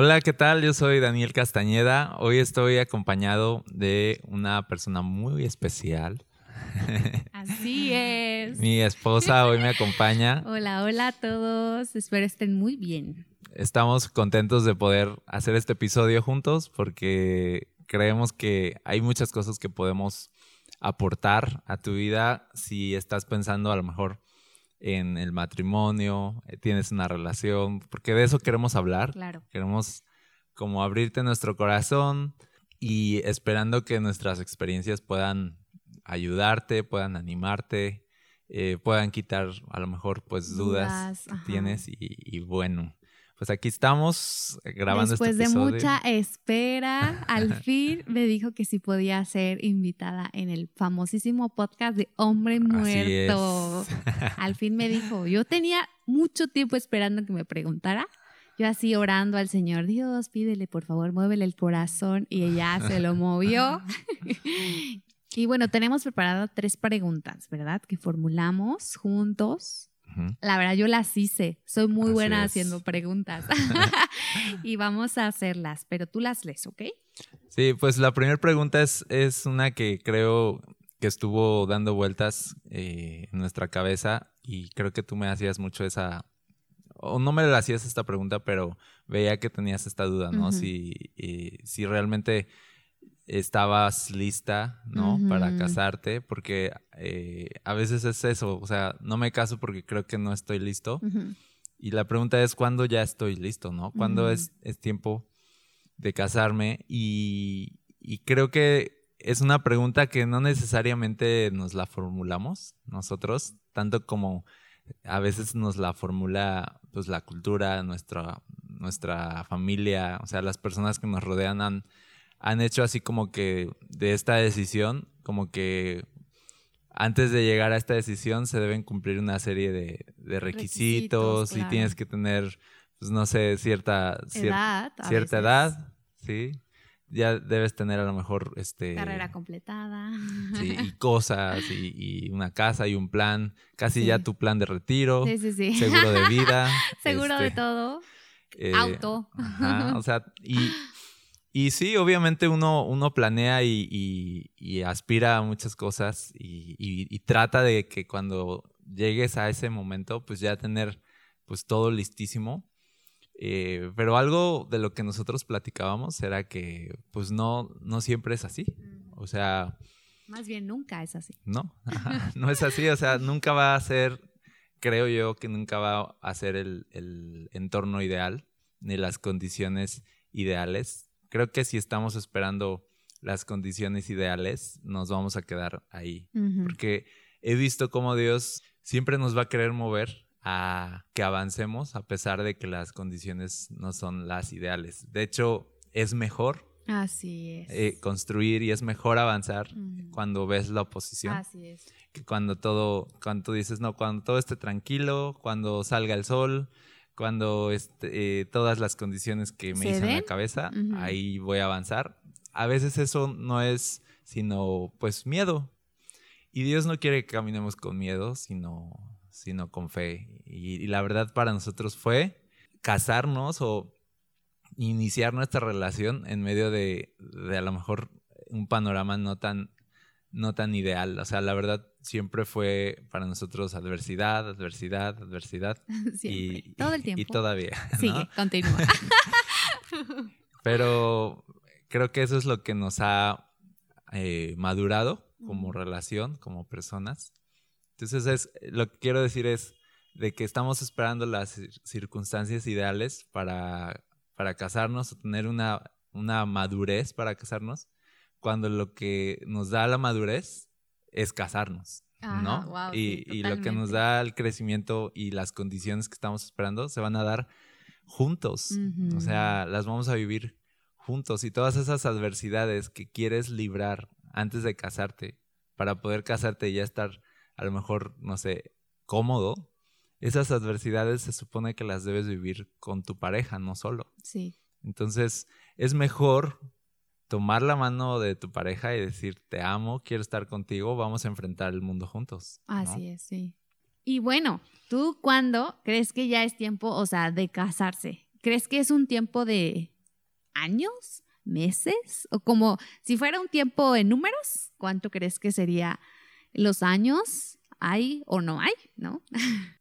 Hola, ¿qué tal? Yo soy Daniel Castañeda. Hoy estoy acompañado de una persona muy especial. Así es. Mi esposa hoy me acompaña. Hola, hola a todos. Espero estén muy bien. Estamos contentos de poder hacer este episodio juntos porque creemos que hay muchas cosas que podemos aportar a tu vida si estás pensando a lo mejor en el matrimonio, eh, tienes una relación, porque de eso queremos hablar. Claro. Queremos como abrirte nuestro corazón y esperando que nuestras experiencias puedan ayudarte, puedan animarte, eh, puedan quitar a lo mejor pues dudas, Dudas, que tienes y, y bueno, pues aquí estamos grabando Después este de episodio. mucha espera, al fin me dijo que sí podía ser invitada en el famosísimo podcast de Hombre Así Muerto. es. Al fin me dijo, yo tenía mucho tiempo esperando que me preguntara. Yo así orando al Señor, Dios, pídele por favor, muévele el corazón y ella se lo movió. y bueno, tenemos preparadas tres preguntas, ¿verdad? Que formulamos juntos. La verdad, yo las hice. Soy muy Así buena es. haciendo preguntas. y vamos a hacerlas, pero tú las lees, ¿ok? Sí, pues la primera pregunta es, es una que creo que estuvo dando vueltas eh, en nuestra cabeza y creo que tú me hacías mucho esa, o no me la hacías esta pregunta, pero veía que tenías esta duda, ¿no? Si, eh, si realmente estabas lista, ¿no? Para casarte, porque eh, a veces es eso, o sea, no me caso porque creo que no estoy listo. Y la pregunta es, ¿cuándo ya estoy listo, no? ¿Cuándo es, es tiempo de casarme? Y, y creo que es una pregunta que no necesariamente nos la formulamos nosotros, tanto como a veces nos la formula pues la cultura, nuestra, nuestra familia, o sea, las personas que nos rodean han, han hecho así como que de esta decisión, como que antes de llegar a esta decisión se deben cumplir una serie de, de requisitos, Requisitos, y claro. tienes que tener, pues no sé, cierta, cier- Edad. cierta veces. edad, ¿sí? Ya debes tener a lo mejor este Carrera completada. sí, y cosas y, y una casa y un plan, casi ya tu plan de retiro, Sí, sí, sí. seguro de vida, Seguro de este, todo. eh, Auto. Ajá, o sea, y, y sí, obviamente uno, uno planea y, y- y aspira a muchas cosas y, trata de que cuando llegues a ese momento, pues ya tener pues todo listísimo. Eh, pero algo de lo que nosotros platicábamos era que pues no, no siempre es así. O sea, Más bien nunca es así. no, ajá, no es así, o sea, nunca va a ser, creo yo que nunca va a ser el, el entorno ideal ni las condiciones ideales. Creo que si estamos esperando las condiciones ideales, nos vamos a quedar ahí, porque he visto cómo Dios siempre nos va a querer mover a que avancemos a pesar de que las condiciones no son las ideales. De hecho, es mejor Así es. eh, construir y es mejor avanzar cuando ves la oposición Así es. que cuando todo, cuando tú dices, no, cuando todo esté tranquilo, cuando salga el sol, cuando este, eh, todas las condiciones que me ¿Se hice en la cabeza, ahí voy a avanzar. A veces eso no es sino pues miedo. Y Dios no quiere que caminemos con miedo, sino, sino con fe. Y, y la verdad para nosotros fue casarnos o iniciar nuestra relación en medio de, de a lo mejor un panorama no tan, no tan ideal. O sea, la verdad siempre fue para nosotros adversidad, adversidad, adversidad. Siempre. Y, Todo el tiempo. Y todavía. ¿no? Sigue, continúa. Pero creo que eso es lo que nos ha eh, madurado como relación, como personas. Entonces, es, lo que quiero decir es de que estamos esperando las cir- circunstancias ideales para, para casarnos o tener una, una madurez para casarnos, cuando lo que nos da la madurez es casarnos, Ajá, ¿no? y, sí, y lo que nos da el crecimiento y las condiciones que estamos esperando se van a dar juntos. O sea, las vamos a vivir juntos y todas esas adversidades que quieres librar antes de casarte para poder casarte y ya estar a lo mejor, no sé, cómodo, esas adversidades se supone que las debes vivir con tu pareja, no solo. Sí, Entonces, es mejor tomar la mano de tu pareja y decir, te amo, quiero estar contigo, vamos a enfrentar el mundo juntos. así es, sí. Y bueno, ¿tú cuándo crees que ya es tiempo, o sea, de casarse? ¿Crees que es un tiempo de años, meses? O como si fuera un tiempo en números, ¿cuánto crees que sería los años? ¿Hay o no hay? ¿No?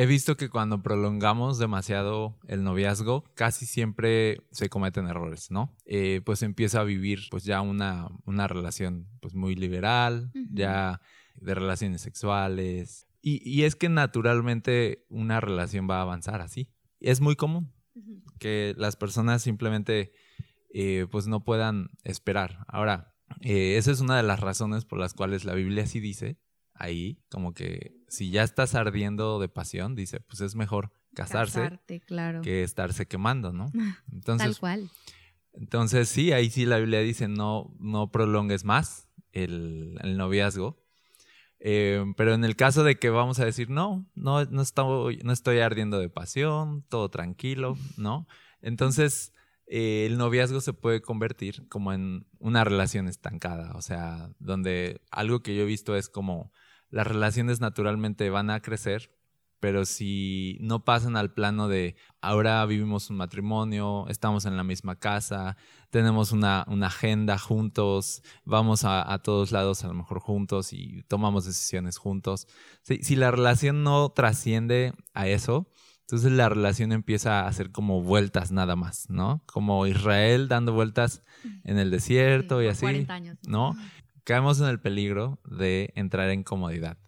He visto que cuando prolongamos demasiado el noviazgo, casi siempre se cometen errores, ¿no? Eh, pues empieza a vivir pues ya una, una relación pues muy liberal, ya de relaciones sexuales. Y, y es que naturalmente una relación va a avanzar así. Es muy común que las personas simplemente eh, pues no puedan esperar. Ahora, eh, esa es una de las razones por las cuales la Biblia sí dice ahí, como que si ya estás ardiendo de pasión, dice, pues es mejor casarse Casarte, claro. que estarse quemando, ¿no? Tal Entonces, cual. entonces sí, ahí sí la Biblia dice no, no prolongues más el, el noviazgo. Eh, pero en el caso de que vamos a decir, no, no, no, estoy, no estoy ardiendo de pasión, todo tranquilo, ¿no? Entonces eh, el noviazgo se puede convertir como en una relación estancada, o sea, donde algo que yo he visto es como las relaciones naturalmente van a crecer, pero si no pasan al plano de ahora vivimos un matrimonio, estamos en la misma casa, tenemos una, una agenda juntos, vamos a, a todos lados a lo mejor juntos y tomamos decisiones juntos. Si, si la relación no trasciende a eso, entonces la relación empieza a hacer como vueltas nada más, ¿no? Como Israel dando vueltas en el desierto Sí, y así. 40 años, ¿no? Caemos en el peligro de entrar en comodidad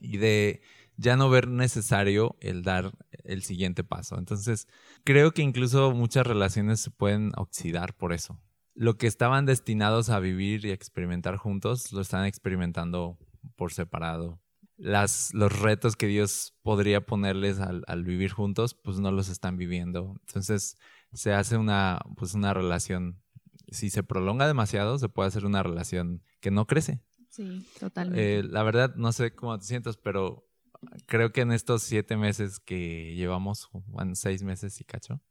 y de ya no ver necesario el dar el siguiente paso. Entonces, creo que incluso muchas relaciones se pueden oxidar por eso. Lo que estaban destinados a vivir y experimentar juntos, lo están experimentando por separado. Las, los retos que Dios podría ponerles al, al vivir juntos, pues no los están viviendo. Entonces, se hace una, pues una relación, si se prolonga demasiado, se puede hacer una relación que no crece. Sí, totalmente. Eh, la verdad, no sé cómo te sientas, pero creo que en estos siete meses que llevamos, bueno, seis meses y cacho,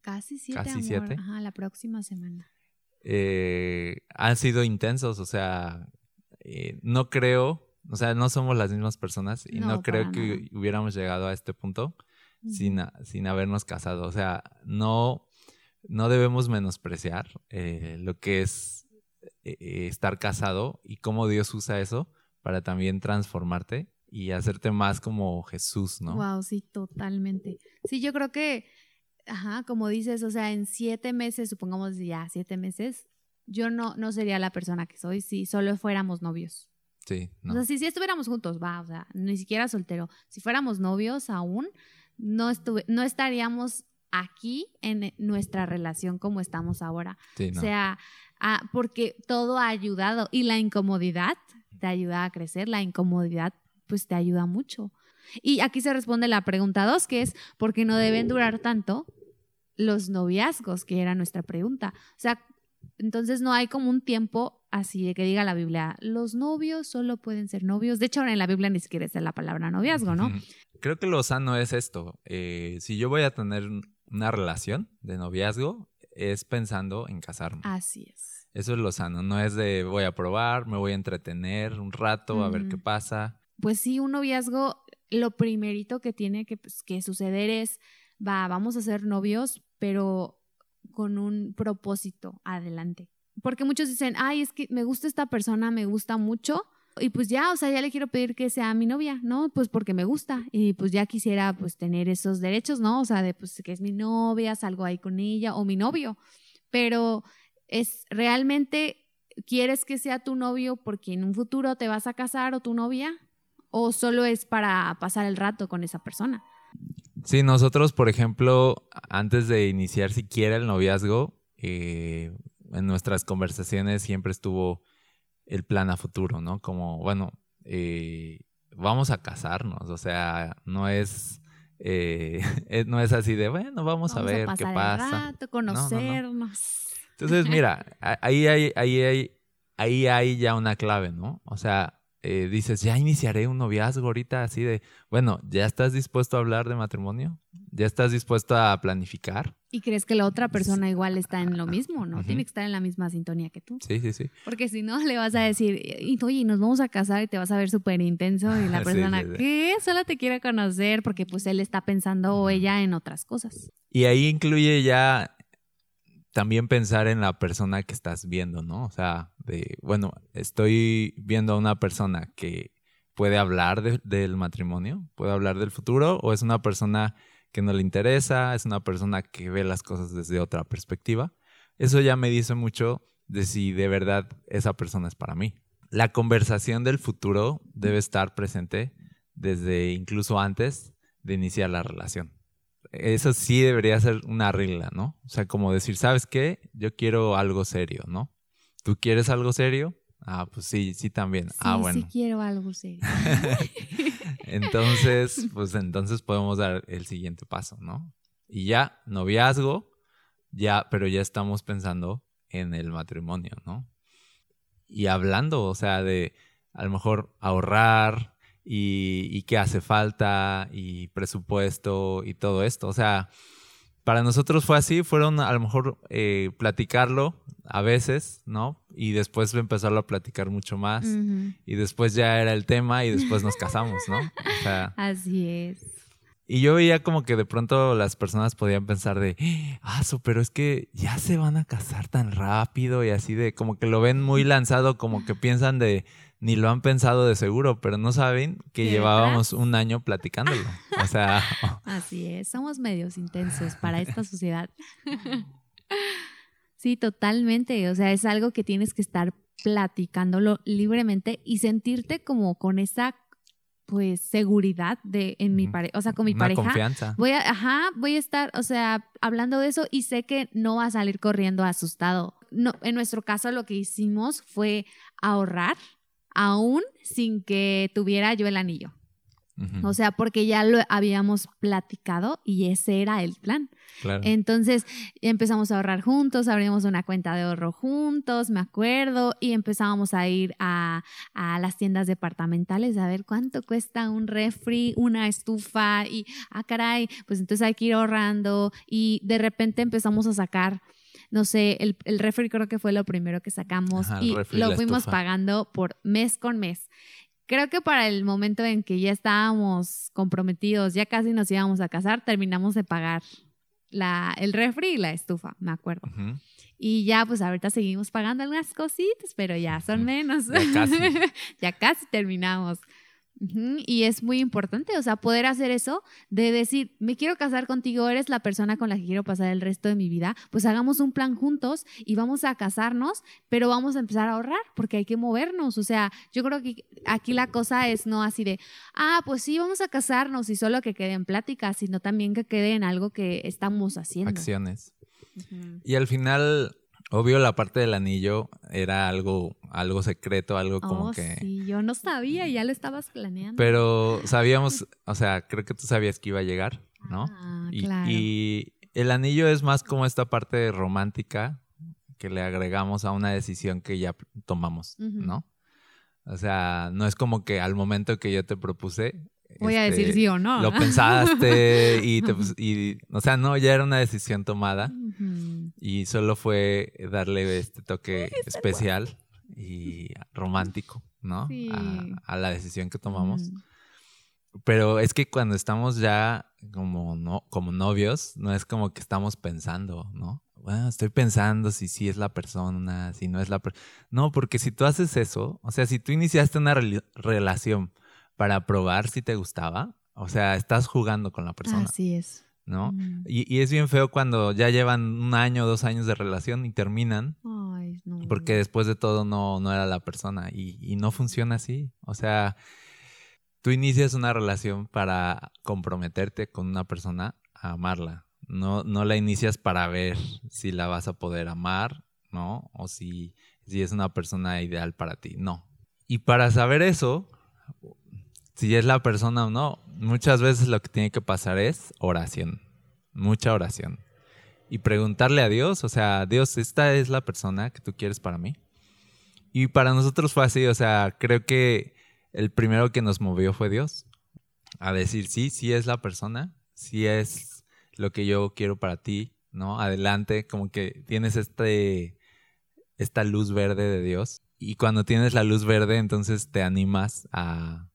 casi siete, casi amor. siete. Ajá, la próxima semana. eh, han sido intensos, o sea, eh, no creo, o sea, no somos las mismas personas y no, No, creo que nada. hubiéramos llegado a este punto sin, sin habernos casado. O sea, no, no debemos menospreciar eh, lo que es eh, eh, estar casado y cómo Dios usa eso para también transformarte y hacerte más como Jesús, ¿no? Wow, sí, totalmente. Sí, yo creo que, ajá, como dices, o sea, en siete meses, supongamos ya siete meses, yo no, no sería la persona que soy si solo fuéramos novios. Sí, O no. sea, si, si estuviéramos juntos, va, o sea, ni siquiera soltero. Si fuéramos novios aún, no, estuve, no estaríamos aquí en nuestra relación como estamos ahora. sí, no. O sea, ah, porque todo ha ayudado y la incomodidad te ayuda a crecer, la incomodidad pues te ayuda mucho. Y aquí se responde la pregunta dos, que es ¿por qué no deben durar tanto los noviazgos? Que era nuestra pregunta. O sea, entonces no hay como un tiempo así de que diga la Biblia, los novios solo pueden ser novios. De hecho, ahora en la Biblia ni siquiera está la palabra noviazgo, ¿no? Creo que lo sano es esto. eh, si yo voy a tener una relación de noviazgo, es pensando en casarme. Así es. Eso es lo sano. No es de voy a probar, me voy a entretener un rato, a ver qué pasa. pues sí, un noviazgo, lo primerito que tiene que, pues, que suceder es, va, vamos a ser novios, pero con un propósito adelante. Porque muchos dicen, ay, es que me gusta esta persona, me gusta mucho, y pues ya, o sea, ya le quiero pedir que sea mi novia, ¿no? Pues porque me gusta, y pues ya quisiera pues tener esos derechos, ¿no? O sea, de pues que es mi novia, salgo ahí con ella, o mi novio, pero es realmente, ¿quieres que sea tu novio porque en un futuro te vas a casar o tu novia? o solo es para pasar el rato con esa persona. Sí, nosotros, por ejemplo, antes de iniciar siquiera el noviazgo, eh, en nuestras conversaciones siempre estuvo el plan a futuro, ¿no? Como, bueno, eh, vamos a casarnos, o sea, no es, eh, es- no es así de, bueno, vamos, a ver qué pasar el pasa. rato, no, no. conocernos. Entonces, mira, ahí hay, ahí hay, ahí hay ya una clave, ¿no? O sea, eh, dices, ya iniciaré un noviazgo ahorita así de, bueno, ¿ya estás dispuesto a hablar de matrimonio? ¿Ya estás dispuesto a planificar? Y crees que la otra persona igual está en lo mismo, ¿no? Tiene que estar en la misma sintonía que tú. Sí, sí, sí. Porque si no, le vas a decir, oye, nos vamos a casar y te vas a ver súper intenso. Y la Sí, persona, sí, sí. ¿qué? Solo te quiere conocer porque pues él está pensando o ella en otras cosas. Y ahí incluye ya también pensar en la persona que estás viendo, ¿no? O sea, de, bueno, estoy viendo a una persona que puede hablar de- del matrimonio, puede hablar del futuro, o es una persona que no le interesa, es una persona que ve las cosas desde otra perspectiva. Eso ya me dice mucho de si de verdad esa persona es para mí. La conversación del futuro debe estar presente desde incluso antes de iniciar la relación eso sí debería ser una regla, ¿no? O sea, como decir, ¿sabes qué? Yo quiero algo serio, ¿no? ¿Tú quieres algo serio? Ah, pues sí, sí también. Sí, ah, sí bueno. quiero algo serio. Entonces, pues entonces podemos dar el siguiente paso, ¿no? Y ya, noviazgo, ya, pero ya estamos pensando en el matrimonio, ¿no? Y hablando, o sea, de a lo mejor ahorrar y, y qué hace falta y presupuesto y todo esto. O sea, para nosotros fue así, fueron a lo mejor eh, platicarlo a veces, ¿no? Y después empezarlo a platicar mucho más. Y después ya era el tema y después nos casamos, ¿no? O sea, Así es. y yo veía como que de pronto las personas podían pensar de, ah, pero es que ya se van a casar tan rápido y así de, como que lo ven muy lanzado, como que piensan de, ni lo han pensado de seguro, pero no saben que ¿Qué llevábamos un año platicándolo. O sea, Así es. Somos medios intensos para esta sociedad. Sí, totalmente. O sea, es algo que tienes que estar platicándolo libremente y sentirte como con esa, pues, seguridad de en mi pareja, o sea, con mi una pareja. confianza. Voy a, ajá, voy a estar, o sea, hablando de eso y sé que no va a salir corriendo asustado. No, en nuestro caso lo que hicimos fue ahorrar aún sin que tuviera yo el anillo. O sea, porque ya lo habíamos platicado y ese era el plan. claro. Entonces empezamos a ahorrar juntos, abrimos una cuenta de ahorro juntos, me acuerdo, y empezábamos a ir a, a las tiendas departamentales a ver cuánto cuesta un refri, una estufa y, ah, caray, pues entonces hay que ir ahorrando y de repente empezamos a sacar. No sé, el, el refri creo que fue lo primero que sacamos Ajá, y lo fuimos estufa. pagando por mes con mes. Creo que para el momento en que ya estábamos comprometidos, ya casi nos íbamos a casar, terminamos de pagar la, el refri y la estufa, me acuerdo. Y ya, pues ahorita seguimos pagando algunas cositas, pero ya son menos. Ya casi. ya casi terminamos. Y es muy importante, o sea, poder hacer eso de decir, me quiero casar contigo, eres la persona con la que quiero pasar el resto de mi vida, pues hagamos un plan juntos y vamos a casarnos, pero vamos a empezar a ahorrar porque hay que movernos. O sea, yo creo que aquí la cosa es no así de, ah, pues sí, vamos a casarnos y solo que quede en plática, sino también que quede en algo que estamos haciendo. Acciones. Y al final, obvio, la parte del anillo era algo, algo secreto, algo como Oh, que... sí, yo no sabía, ya lo estabas planeando. Pero sabíamos, o sea, creo que tú sabías que iba a llegar, ¿no? Ah, y, claro. y el anillo es más como esta parte romántica que le agregamos a una decisión que ya tomamos. ¿no? O sea, no es como que al momento que yo te propuse. Voy a este, decir sí o no. Lo pensaste y, te, y, o sea, no, ya era una decisión tomada Ujú. y solo fue darle este toque especial y romántico, ¿no? Sí. A, a la decisión que tomamos. Ujú. Pero es que cuando estamos ya como, no, como novios, no es como que estamos pensando, ¿no? Bueno, estoy pensando si sí es la persona, si no es la persona. No, porque si tú haces eso, o sea, si tú iniciaste una rela- relación para probar si te gustaba, o sea, estás jugando con la persona, Así es. ¿no? Mm. Y, y es bien feo cuando ya llevan un año, dos años de relación y terminan, Ay, no. porque después de todo no, no era la persona y, y no funciona así. O sea, tú inicias una relación para comprometerte con una persona a amarla. No, no la inicias para ver si la vas a poder amar, ¿no? O si, si es una persona ideal para ti. No. Y para saber eso, si es la persona o no, muchas veces lo que tiene que pasar es oración, mucha oración. Y preguntarle a Dios, o sea, Dios, esta es la persona que tú quieres para mí. Y para nosotros fue así, o sea, creo que el primero que nos movió fue Dios. A decir, sí, sí es la persona, sí es lo que yo quiero para ti, ¿no? Adelante, como que tienes este, esta luz verde de Dios. Y cuando tienes la luz verde, entonces te animas a,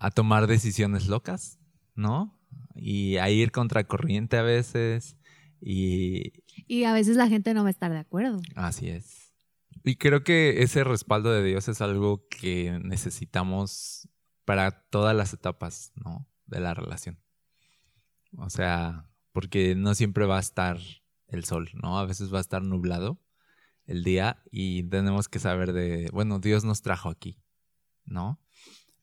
a tomar decisiones locas, ¿no? Y a ir contracorriente a veces. Y Y a veces la gente no va a estar de acuerdo. Así es. Y creo que ese respaldo de Dios es algo que necesitamos para todas las etapas, ¿no? De la relación. O sea, porque no siempre va a estar el sol, ¿no? A veces va a estar nublado el día y tenemos que saber de, bueno, Dios nos trajo aquí, ¿no?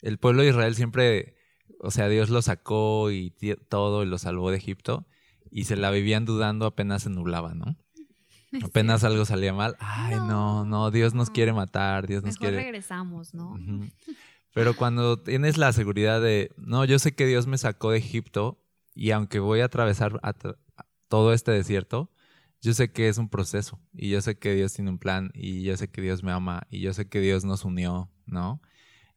El pueblo de Israel siempre, o sea, Dios lo sacó y todo y lo salvó de Egipto y se la vivían dudando apenas se nublaba, ¿no? Apenas algo salía mal. Ay, no, no, Dios nos quiere matar, Dios nos Mejor quiere. regresamos, ¿no? Pero cuando tienes la seguridad de, no, yo sé que Dios me sacó de Egipto y aunque voy a atravesar a todo este desierto, yo sé que es un proceso y yo sé que Dios tiene un plan y yo sé que Dios me ama y yo sé que Dios nos unió, ¿no?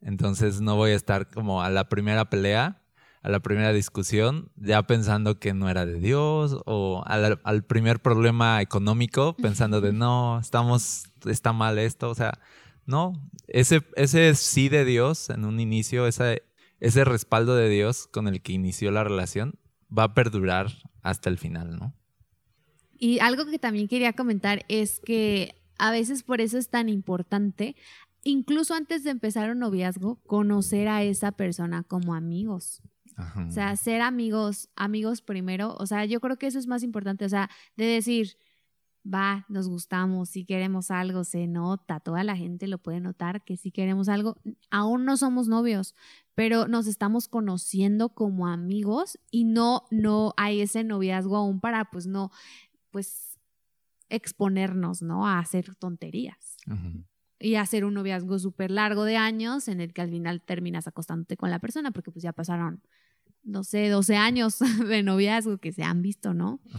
Entonces no voy a estar como a la primera pelea, a la primera discusión, ya pensando que no era de Dios o al, al primer problema económico pensando de, no, estamos, está mal esto, o sea, no, ese, ese sí de Dios en un inicio, ese, ese respaldo de Dios con el que inició la relación, va a perdurar hasta el final, ¿no? Y algo que también quería comentar es que a veces por eso es tan importante, incluso antes de empezar un noviazgo, conocer a esa persona como amigos. Ajá. O sea, ser amigos, amigos primero. O sea, yo creo que eso es más importante. O sea, de decir, va, nos gustamos, si queremos algo, se nota, toda la gente lo puede notar que si queremos algo, aún no somos novios, pero nos estamos conociendo como amigos y no, no hay ese noviazgo aún para, pues no, pues exponernos, ¿no? A hacer tonterías Ujú. Y hacer un noviazgo súper largo de años en el que al final terminas acostándote con la persona porque pues ya pasaron, no sé, 12 años de noviazgo que se han visto, ¿no?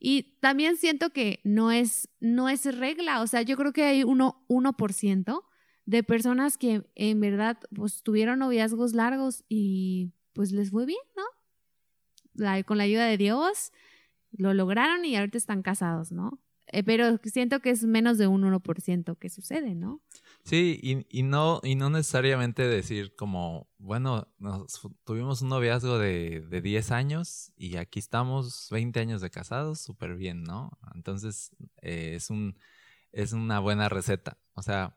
Y también siento que no es, no es regla, o sea, yo creo que hay uno, 1% de personas que en verdad pues tuvieron noviazgos largos y pues les fue bien, ¿no? La- con la ayuda de Dios lo lograron y ahorita están casados, ¿no? Eh, pero siento que es menos de un 1% que sucede, ¿no? Sí, y, y no, y no necesariamente decir como, bueno, nos tuvimos un noviazgo de, de 10 años y aquí estamos 20 años de casados, súper bien, ¿no? Entonces, eh, es, un, es una buena receta. O sea,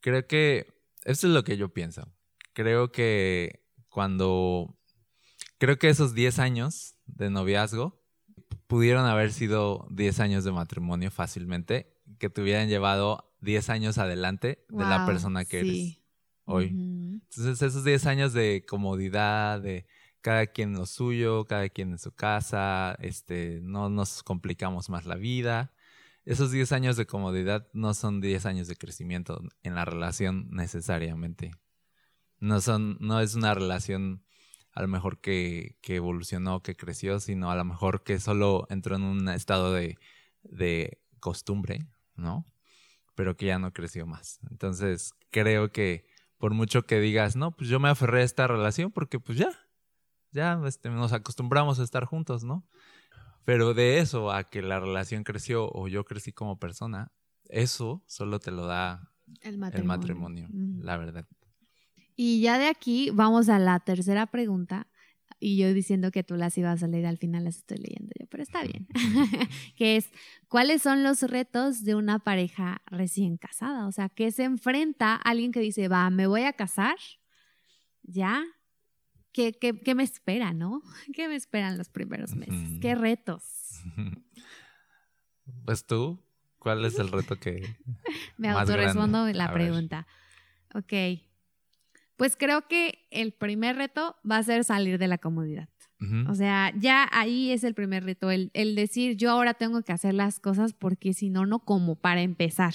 creo que esto es lo que yo pienso. Creo que cuando, creo que esos 10 años de noviazgo pudieron haber sido 10 años de matrimonio fácilmente, que te hubieran llevado 10 años adelante de la persona que eres hoy. Entonces, esos 10 años de comodidad, de cada quien lo suyo, cada quien en su casa, este, no nos complicamos más la vida. Esos 10 años de comodidad no son 10 años de crecimiento en la relación necesariamente. No son, no es una relación a lo mejor que, que evolucionó, que creció, sino a lo mejor que solo entró en un estado de, de costumbre, ¿no? Pero que ya no creció más. Entonces, creo que por mucho que digas, no, pues yo me aferré a esta relación porque pues ya, ya este, nos acostumbramos a estar juntos, ¿no? Pero de eso a que la relación creció o yo crecí como persona, eso solo te lo da El el matrimonio. la verdad. Y ya de aquí vamos a la tercera pregunta. Y yo diciendo que tú las ibas a leer al final las estoy leyendo yo, pero está bien. que es, ¿cuáles son los retos de una pareja recién casada? O sea, ¿qué se enfrenta alguien que dice, va, me voy a casar? ¿Ya? ¿Qué, qué, qué me espera, no? ¿Qué me esperan los primeros meses? ¿Qué retos? Pues tú, ¿cuál es el reto que... Me autorrespondo la A ver. pregunta. Ok. Pues creo que el primer reto va a ser salir de la comodidad. O sea, ya ahí es el primer reto, el, el decir yo ahora tengo que hacer las cosas porque si no, no como para empezar.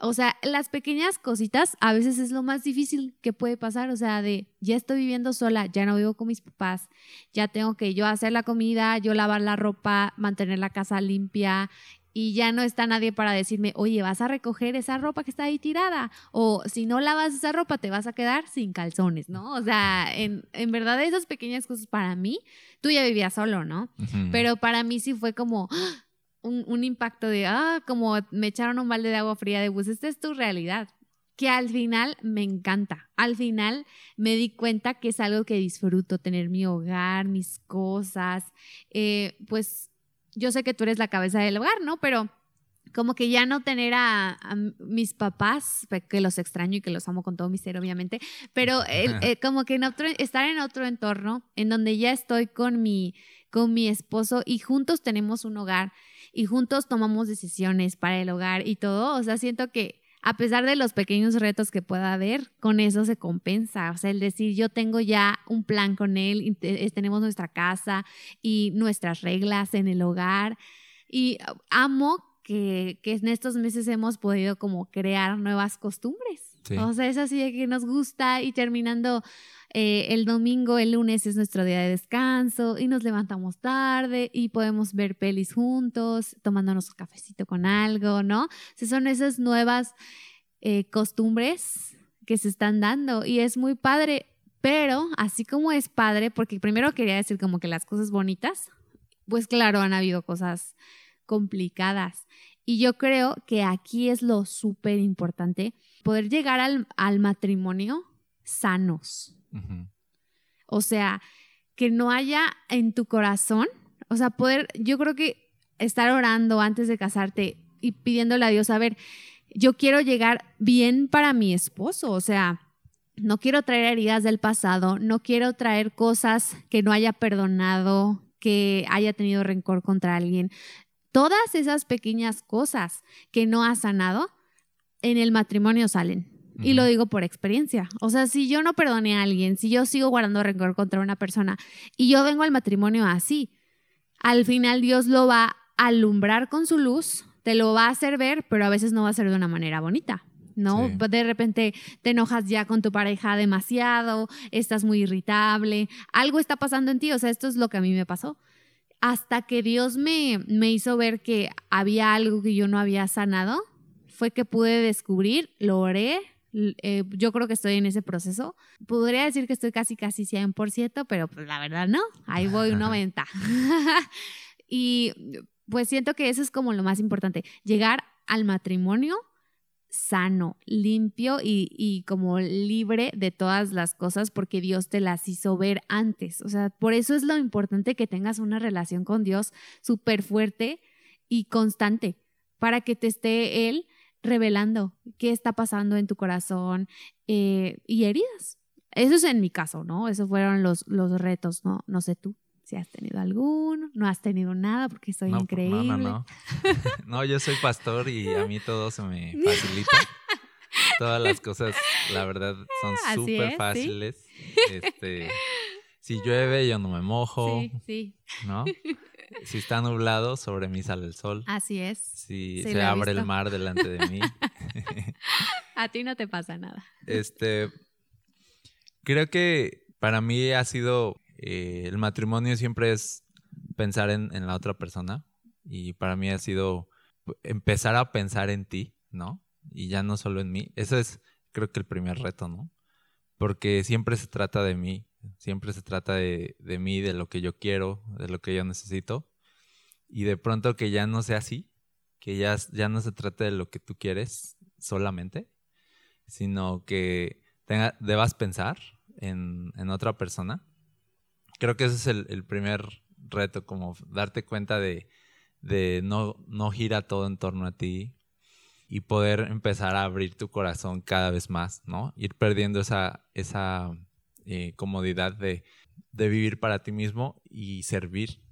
O sea, las pequeñas cositas a veces es lo más difícil que puede pasar. O sea, de ya estoy viviendo sola, ya no vivo con mis papás, ya tengo que yo hacer la comida, yo lavar la ropa, mantener la casa limpia y ya no está nadie para decirme, oye, vas a recoger esa ropa que está ahí tirada. O si no lavas esa ropa, te vas a quedar sin calzones, ¿no? O sea, en, en verdad esas pequeñas cosas para mí, tú ya vivías solo, ¿no? Pero para mí sí fue como ¡ah! un, un impacto de, ah, como me echaron un balde de agua fría de, pues esta es tu realidad. Que al final me encanta. Al final me di cuenta que es algo que disfruto, tener mi hogar, mis cosas. Eh, pues yo sé que tú eres la cabeza del hogar, ¿no? Pero como que ya no tener a, a mis papás, que los extraño y que los amo con todo mi ser, obviamente, pero el- eh, como que en otro, estar en otro entorno en donde ya estoy con mi, con mi esposo y juntos tenemos un hogar y juntos tomamos decisiones para el hogar y todo, o sea, siento que a pesar de los pequeños retos que pueda haber, con eso se compensa, o sea, el decir yo tengo ya un plan con él, tenemos nuestra casa y nuestras reglas en el hogar y amo que, que en estos meses hemos podido como crear nuevas costumbres. O sea, es así de que nos gusta y terminando eh, el domingo, el lunes es nuestro día de descanso y nos levantamos tarde y podemos ver pelis juntos, tomándonos un cafecito con algo, ¿no? O sea, son esas nuevas eh, costumbres que se están dando y es muy padre, pero así como es padre, porque primero quería decir como que las cosas bonitas, pues claro, han habido cosas complicadas. Y yo creo que aquí es lo súper importante, poder llegar al, al matrimonio sanos. O sea, que no haya en tu corazón, o sea, poder, yo creo que estar orando antes de casarte y pidiéndole a Dios, a ver, yo quiero llegar bien para mi esposo, o sea, no quiero traer heridas del pasado, no quiero traer cosas que no haya perdonado, que haya tenido rencor contra alguien. Todas esas pequeñas cosas que no ha sanado, en el matrimonio salen. Y lo digo por experiencia. O sea, si yo no perdoné a alguien, si yo sigo guardando rencor contra una persona y yo vengo al matrimonio así, al final Dios lo va a alumbrar con su luz, te lo va a hacer ver, pero a veces no va a ser de una manera bonita. ¿No? Sí. De repente te enojas ya con tu pareja demasiado, estás muy irritable, algo está pasando en ti, o sea, esto es lo que a mí me pasó. Hasta que Dios me, me hizo ver que había algo que yo no había sanado, fue que pude descubrir, lo oré, eh, yo creo que estoy en ese proceso. Podría decir que estoy casi, casi 100%, pero pues la verdad no, ahí voy un 90. y pues siento que eso es como lo más importante, llegar al matrimonio sano, limpio y, y como libre de todas las cosas porque Dios te las hizo ver antes. O sea, por eso es lo importante que tengas una relación con Dios súper fuerte y constante para que te esté Él revelando qué está pasando en tu corazón eh, y heridas. Eso es en mi caso, ¿no? Esos fueron los, los retos, ¿no? No sé tú si has tenido alguno, no has tenido nada porque soy No, increíble. No, no, no. no, yo soy pastor y a mí todo se me facilita. Todas las cosas, la verdad, son súper es, sí. fáciles. Este, si llueve, yo no me mojo, Sí, sí, ¿no? Si está nublado, sobre mí sale el sol. así es. Si sí, se abre el mar delante de mí. A ti no te pasa nada. Este, creo que para mí ha sido, eh, el matrimonio siempre es pensar en, en la otra persona y para mí ha sido empezar a pensar en ti, ¿no? Y ya no solo en mí. Eso es, creo que el primer reto, ¿no? Porque siempre se trata de mí, siempre se trata de, de mí, de lo que yo quiero, de lo que yo necesito. Y de pronto que ya no sea así, que ya, ya no se trate de lo que tú quieres solamente, sino que debas pensar en, en otra persona. Creo que ese es el, el primer reto, como darte cuenta de, de no, no gira todo en torno a ti y poder empezar a abrir tu corazón cada vez más, ¿no? Ir perdiendo esa, esa eh, comodidad de, de vivir para ti mismo y servir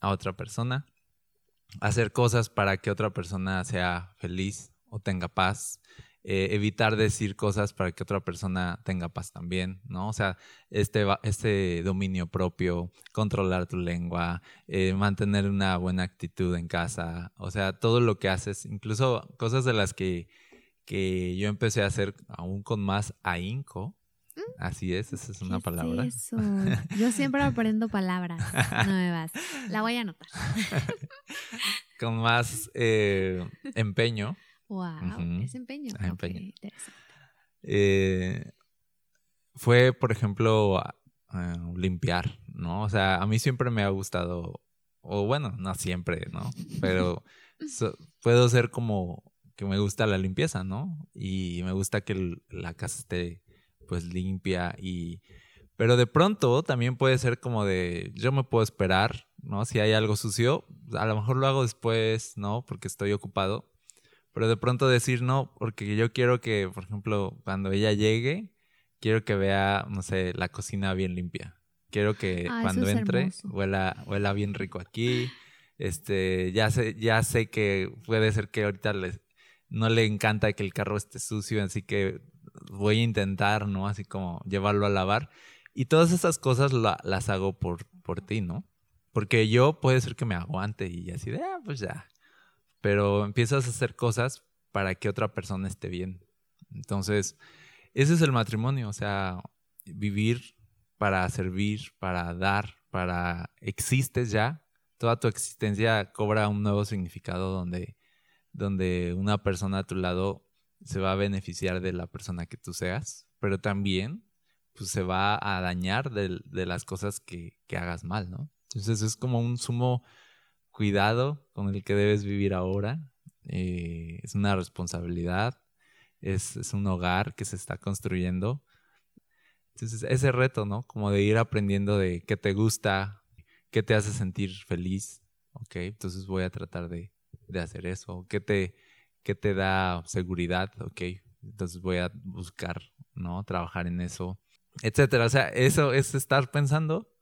a otra persona, hacer cosas para que otra persona sea feliz o tenga paz, eh, evitar decir cosas para que otra persona tenga paz también, ¿no? O sea, este, este dominio propio, controlar tu lengua, eh, mantener una buena actitud en casa, o sea, todo lo que haces, incluso cosas de las que, que yo empecé a hacer aún con más ahínco. Así es, esa es una ¿Qué palabra. Es eso? Yo siempre aprendo palabras nuevas. La voy a anotar. Con más eh, empeño. Wow, es empeño. Ah, empeño. interesante. eh, fue, por ejemplo, limpiar, ¿no? O sea, a mí siempre me ha gustado, o bueno, no siempre, ¿no? Pero so- puedo ser como que me gusta la limpieza, ¿no? Y me gusta que la casa esté pues limpia y... Pero de pronto también puede ser como de, yo me puedo esperar, ¿no? Si hay algo sucio, a lo mejor lo hago después, ¿no? Porque estoy ocupado. Pero de pronto decir no, porque yo quiero que, por ejemplo, cuando ella llegue, quiero que vea, no sé, la cocina bien limpia. Quiero que Ah, cuando entre hermoso. huela, huela bien rico aquí. Este, ya sé, ya sé que puede ser que ahorita les, no le encanta que el carro esté sucio, así que voy a intentar, ¿no? Así como llevarlo a lavar. Y todas esas cosas la- las hago por, por ti, ¿no? Porque yo puede ser que me aguante y así de, ah, pues ya. Pero empiezas a hacer cosas para que otra persona esté bien. Entonces, ese es el matrimonio, o sea, vivir para servir, para dar, para existes ya. Toda tu existencia cobra un nuevo significado donde, donde una persona a tu lado se va a beneficiar de la persona que tú seas, pero también pues, se va a dañar de, de las cosas que, que hagas mal, ¿no? Entonces es como un sumo cuidado con el que debes vivir ahora. eh, es una responsabilidad, es, es un hogar que se está construyendo. Entonces ese reto, ¿no? Como de ir aprendiendo de qué te gusta, qué te hace sentir feliz, ¿ok? Entonces voy a tratar de, de hacer eso. ¿Qué te, qué te da seguridad? ¿Ok? Entonces voy a buscar, ¿no? Trabajar en eso, etcétera. O sea, eso es estar pensando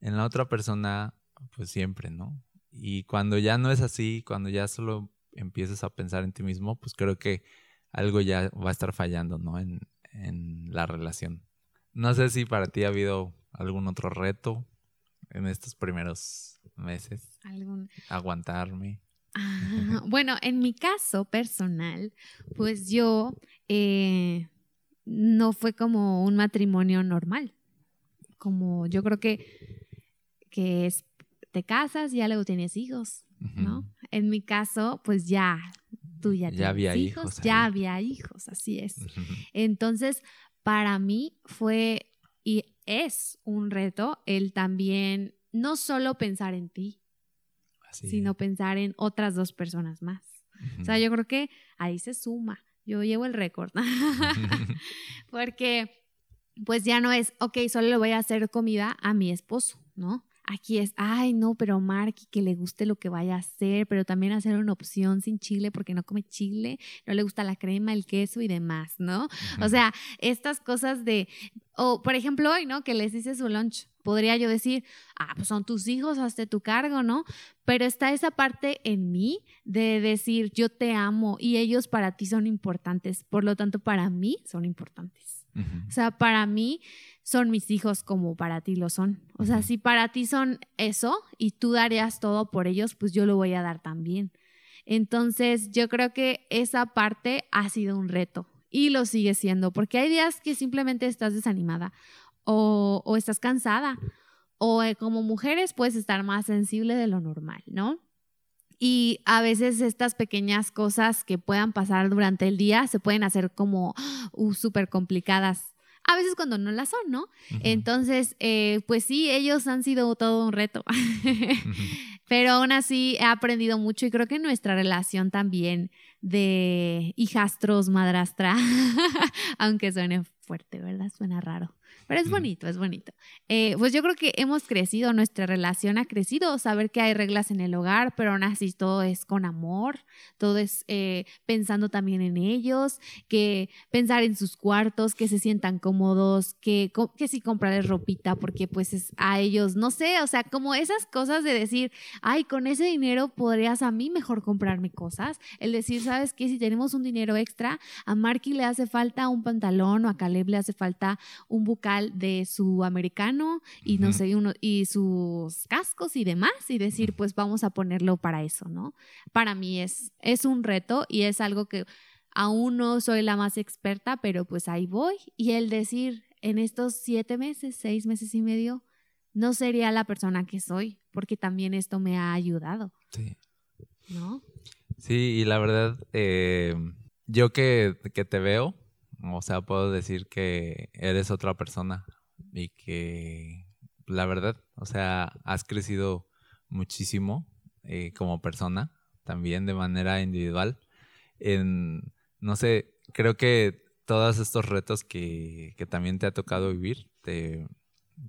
en la otra persona, pues siempre, ¿no? Y cuando ya no es así, cuando ya solo empiezas a pensar en ti mismo, pues creo que algo ya va a estar fallando, ¿no? En, en la relación. No sé si para ti ha habido algún otro reto en estos primeros meses. Algún- Aguantarme. Ah, bueno, en mi caso personal, pues yo eh, no fue como un matrimonio normal. Como yo creo que, que es, te casas y ya luego tienes hijos, ¿no? En mi caso, pues ya, tú ya, Ya tienes había hijos, hijos ya había hijos, así es. Entonces, para mí fue y es un reto el también no solo pensar en ti, Sino pensar en otras dos personas más. O sea, yo creo que ahí se suma. Yo llevo el récord. Porque pues ya no es, ok, solo le voy a hacer comida a mi esposo, ¿no? Aquí es, ay, no, pero Marky, que le guste lo que vaya a hacer, pero también hacer una opción sin chile porque no come chile, no le gusta la crema, el queso y demás, ¿no? O sea, estas cosas de, o por ejemplo hoy, ¿no? Que les hice su lunch. Podría yo decir, ah, pues son tus hijos, hazte tu cargo, ¿no? Pero está esa parte en mí de decir, yo te amo y ellos para ti son importantes, por lo tanto para mí son importantes. Ujú. O sea, para mí son mis hijos como para ti lo son. O sea, si para ti son eso y tú darías todo por ellos, pues yo lo voy a dar también. Entonces, yo creo que esa parte ha sido un reto y lo sigue siendo, porque hay días que simplemente estás desanimada o, o estás cansada o eh, como mujeres puedes estar más sensible de lo normal, ¿no? Y a veces estas pequeñas cosas que puedan pasar durante el día se pueden hacer como uh, súper complicadas. A veces cuando no las son, ¿no? Entonces, eh, pues sí, ellos han sido todo un reto. Pero aún así he aprendido mucho y creo que nuestra relación también de hijastros, madrastra, aunque suene fuerte, ¿verdad? Suena raro. Pero es bonito, es bonito. Eh, pues yo creo que hemos crecido, nuestra relación ha crecido, saber que hay reglas en el hogar, pero aún así todo es con amor, todo es eh, pensando también en ellos, que pensar en sus cuartos, que se sientan cómodos, que, que sí comprarles ropita, porque pues es a ellos, no sé, o sea, como esas cosas de decir, ay, con ese dinero podrías a mí mejor comprarme cosas, el decir, ¿sabes qué? Si tenemos un dinero extra, a Marky le hace falta un pantalón o a Caleb le hace falta un bucal de su americano y no sé, uno, y sus cascos y demás, y decir, pues vamos a ponerlo para eso, ¿no? Para mí es, es un reto y es algo que aún no soy la más experta, pero pues ahí voy. Y el decir, en estos siete meses, seis meses y medio, no sería la persona que soy, porque también esto me ha ayudado, Sí. ¿no? Sí, y la verdad, eh, yo que, que te veo, o sea, puedo decir que eres otra persona y que la verdad, o sea, has crecido muchísimo eh, como persona, también de manera individual. En, no sé, creo que todos estos retos que, que también te ha tocado vivir te,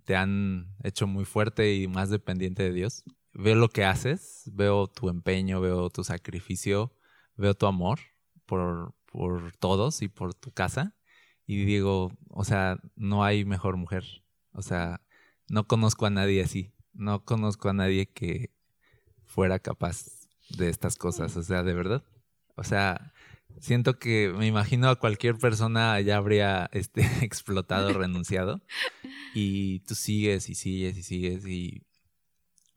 te han hecho muy fuerte y más dependiente de Dios. Veo lo que haces, veo tu empeño, veo tu sacrificio, veo tu amor por, por todos y por tu casa. Y digo, o sea, no hay mejor mujer. O sea, no conozco a nadie así. No conozco a nadie que fuera capaz de estas cosas. O sea, de verdad. O sea, siento que me imagino a cualquier persona ya habría este, explotado, renunciado. Y tú sigues y sigues y sigues y,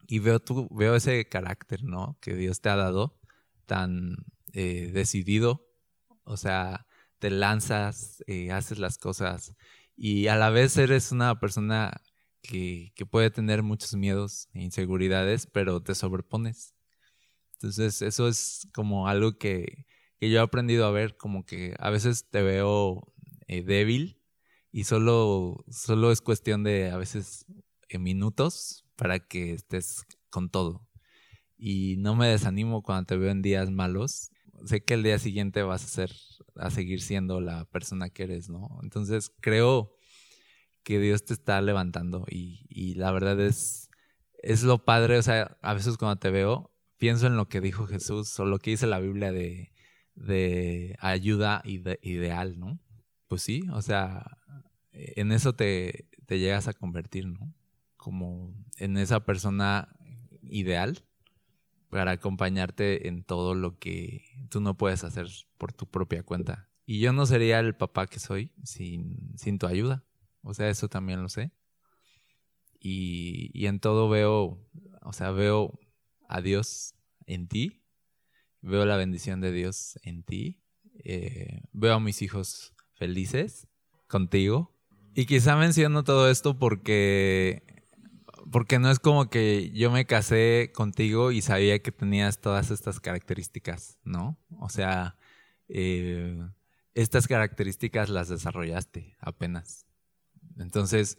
y veo, tu, veo ese carácter, ¿no? Que Dios te ha dado tan eh, decidido. O sea, te lanzas, eh, haces las cosas y a la vez eres una persona que, que puede tener muchos miedos e inseguridades, pero te sobrepones. Entonces, eso es como algo que, que yo he aprendido a ver, como que a veces te veo eh, débil y solo, solo es cuestión de a veces eh, minutos para que estés con todo. Y no me desanimo cuando te veo en días malos. Sé que el día siguiente vas a ser, a seguir siendo la persona que eres, ¿no? Entonces creo que Dios te está levantando y, y la verdad es, es lo padre, o sea, a veces cuando te veo, pienso en lo que dijo Jesús o lo que dice la Biblia de, de ayuda ide- ideal, ¿no? Pues sí, o sea, en eso te, te llegas a convertir, ¿no? Como en esa persona ideal para acompañarte en todo lo que tú no puedes hacer por tu propia cuenta. Y yo no sería el papá que soy sin, tu ayuda. O sea, eso también lo sé. Y, y en todo veo, o sea, veo a Dios en ti, veo la bendición de Dios en ti, eh, veo a mis hijos felices contigo. Y quizá menciono todo esto porque, porque no es como que yo me casé contigo y sabía que tenías todas estas características, ¿no? O sea, eh, estas características las desarrollaste apenas. Entonces,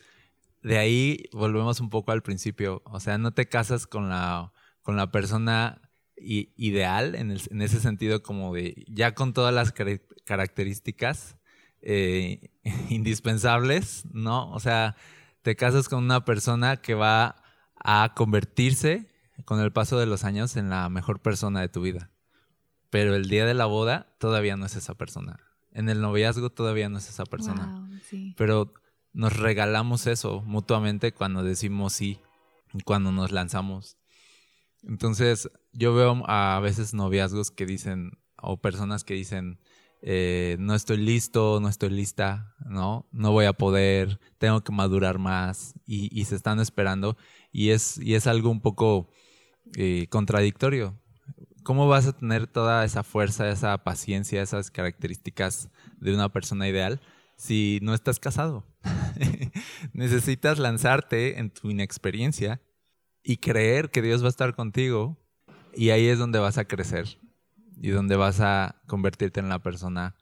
de ahí volvemos un poco al principio. O sea, no te casas con la, con la persona ideal en, ese sentido como de ya con todas las características eh, indispensables, ¿no? O sea, te casas con una persona que va a convertirse con el paso de los años en la mejor persona de tu vida. Pero el día de la boda todavía no es esa persona. En el noviazgo todavía no es esa persona Wow, sí. pero nos regalamos eso mutuamente cuando decimos sí, cuando nos lanzamos. Entonces, yo veo a veces noviazgos que dicen, o personas que dicen, eh, no estoy listo, no estoy lista, ¿no? No voy a poder, tengo que madurar más, y, se están esperando, y es, y es algo un poco eh, contradictorio. ¿Cómo vas a tener toda esa fuerza, esa paciencia, esas características de una persona ideal si no estás casado? Necesitas lanzarte en tu inexperiencia y creer que Dios va a estar contigo y ahí es donde vas a crecer y donde vas a convertirte en la persona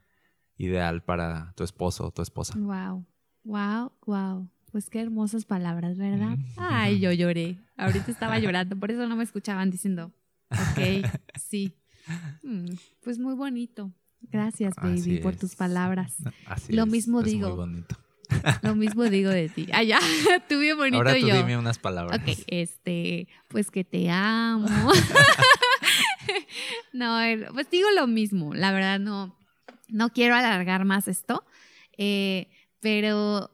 ideal para tu esposo o tu esposa. Wow, wow, wow. Pues qué hermosas palabras, ¿verdad? Mm. Ay, yo lloré. Ahorita estaba llorando, por eso no me escuchaban diciendo, ok, sí. Mm, pues muy bonito. Gracias, baby, Así por es. tus palabras. Así Lo es, mismo es muy digo. bonito. Lo mismo digo de ti. Ah, ya, tú bien bonito Ahora tú yo. dime unas palabras. Ok, este, pues que te amo. no, pues digo lo mismo, la verdad no, no quiero alargar más esto, eh, pero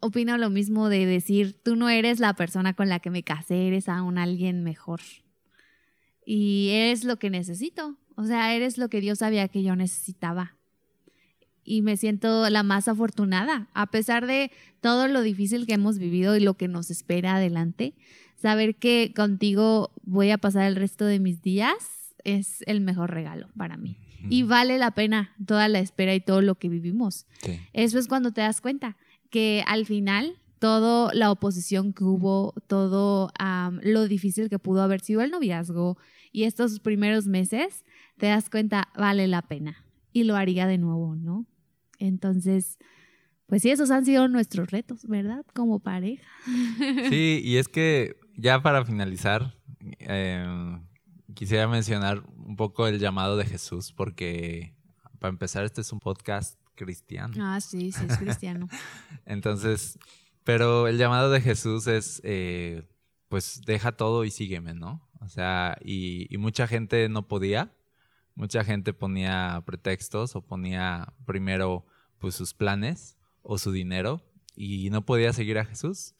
opino lo mismo de decir, tú no eres la persona con la que me casé, eres aún alguien mejor. Y eres lo que necesito, o sea, eres lo que Dios sabía que yo necesitaba. Y me siento la más afortunada, a pesar de todo lo difícil que hemos vivido y lo que nos espera adelante, saber que contigo voy a pasar el resto de mis días es el mejor regalo para mí. Y vale la pena toda la espera y todo lo que vivimos. Sí. Eso es cuando te das cuenta que al final toda la oposición que hubo, todo lo difícil que pudo haber sido el noviazgo y estos primeros meses, te das cuenta, vale la pena. Y lo haría de nuevo, ¿no? Entonces, pues sí, esos han sido nuestros retos, ¿verdad? Como pareja. Sí, y es que ya para finalizar, eh, quisiera mencionar un poco el llamado de Jesús, porque para empezar, este es un podcast cristiano. Ah, sí, sí, es cristiano. Entonces, pero el llamado de Jesús es, eh, pues deja todo y sígueme, ¿no? O sea, y, y mucha gente no podía, mucha gente ponía pretextos o ponía primero pues sus planes o su dinero y no podía seguir a Jesús.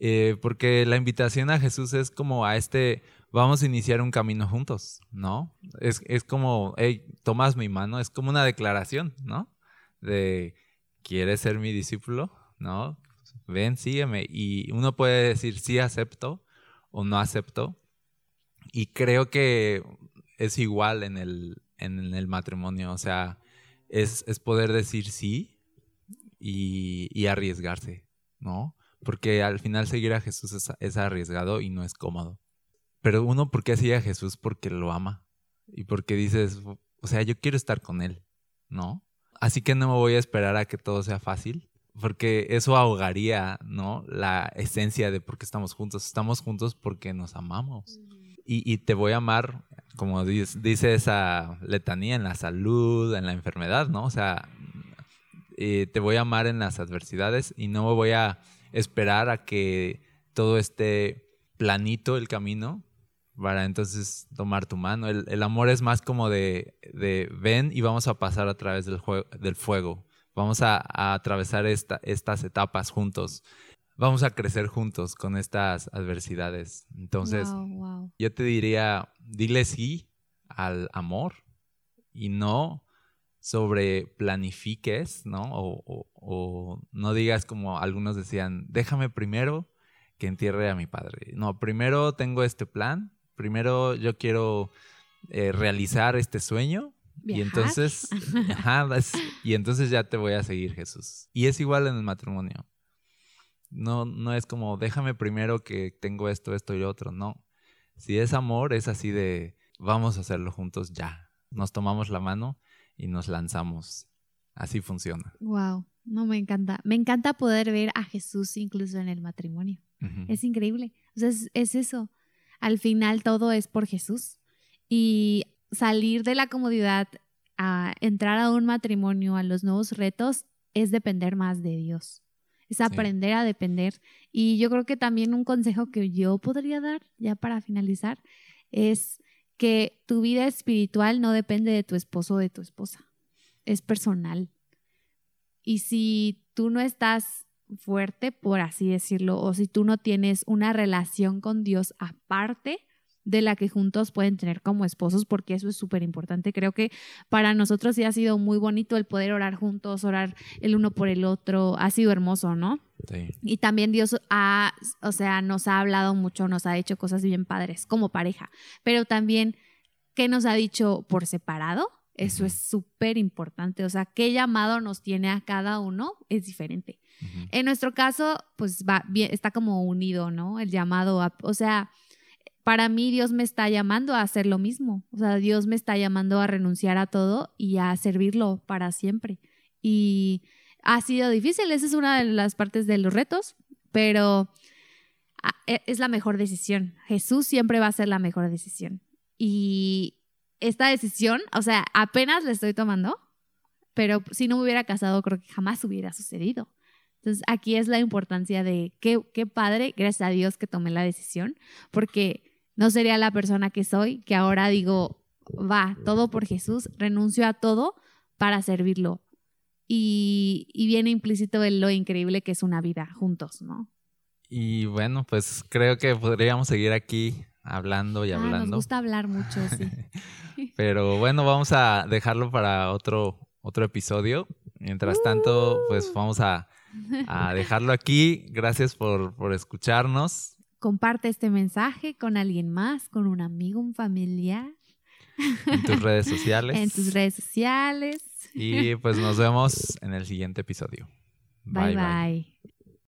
Eh, porque la invitación a Jesús es como a este, vamos a iniciar un camino juntos, ¿no? Es, es como, hey, tomas mi mano, es como una declaración, ¿no? De, ¿quieres ser mi discípulo? ¿No? Ven, sígueme. Y uno puede decir, sí, acepto o no acepto. Y creo que es igual en el, en el matrimonio, o sea, es, es poder decir sí y, y arriesgarse, ¿no? Porque al final seguir a Jesús es, es arriesgado y no es cómodo. Pero uno, ¿por qué sigue a Jesús? Porque lo ama. Y porque dices, o sea, yo quiero estar con Él, ¿no? Así que no me voy a esperar a que todo sea fácil, porque eso ahogaría, ¿no? La esencia de por qué estamos juntos. Estamos juntos porque nos amamos. Y, y te voy a amar, como dice, dice esa letanía, en la salud, en la enfermedad, ¿no? O sea, eh, te voy a amar en las adversidades y no me voy a esperar a que todo esté planito el camino para entonces tomar tu mano. El, el amor es más como de, de ven y vamos a pasar a través del, jue- del fuego. Vamos a, a atravesar esta- estas etapas juntos. Vamos a crecer juntos con estas adversidades. Entonces, wow, wow. yo te diría, dile sí al amor y no sobre planifiques, ¿no? O, o- o no digas como algunos decían, déjame primero que entierre a mi padre. No, primero tengo este plan, primero yo quiero eh, realizar este sueño y entonces, ajá, y entonces ya te voy a seguir Jesús. Y es igual en el matrimonio. No, no es como, déjame primero que tengo esto, esto y otro. No. Si es amor, es así de, vamos a hacerlo juntos ya. Nos tomamos la mano y nos lanzamos. Así funciona. Wow, no me encanta. Me encanta poder ver a Jesús incluso en el matrimonio. Es increíble. O sea, es, es eso. Al final todo es por Jesús. Y salir de la comodidad a entrar a un matrimonio, a los nuevos retos, es depender más de Dios. Es aprender a depender. Y yo creo que también un consejo que yo podría dar, ya para finalizar, es que tu vida espiritual no depende de tu esposo o de tu esposa. Es personal. Y si tú no estás fuerte, por así decirlo, o si tú no tienes una relación con Dios aparte de la que juntos pueden tener como esposos, porque eso es súper importante. Creo que para nosotros sí ha sido muy bonito el poder orar juntos, orar el uno por el otro, ha sido hermoso, ¿no? Sí. Y también Dios ha, o sea, nos ha hablado mucho, nos ha dicho cosas bien padres como pareja, pero también que nos ha dicho por separado, eso es súper importante, o sea, qué llamado nos tiene a cada uno es diferente. En nuestro caso, pues está como unido, ¿no? El llamado a, o sea, para mí Dios me está llamando a hacer lo mismo. O sea, Dios me está llamando a renunciar a todo y a servirlo para siempre. Y ha sido difícil, esa es una de las partes de los retos, pero ah, e- es la mejor decisión. Jesús siempre va a ser la mejor decisión. Y esta decisión, o sea, apenas la estoy tomando, pero si no me hubiera casado, creo que jamás hubiera sucedido. Entonces, aquí es la importancia de qué, qué padre, gracias a Dios que tomé la decisión, porque no sería la persona que soy, que ahora digo, va, todo por Jesús, renuncio a todo para servirlo. Y, y viene implícito en lo increíble que es una vida juntos, ¿no? Y bueno, pues creo que podríamos seguir aquí hablando y Ah, nos hablando. gusta hablar mucho, sí. Pero bueno, vamos a dejarlo para otro, otro episodio. Mientras tanto, pues vamos a, a dejarlo aquí. Gracias por, por escucharnos. Comparte este mensaje con alguien más, con un amigo, un familiar. en tus redes sociales. en tus redes sociales. Y pues nos vemos en el siguiente episodio. bye. bye.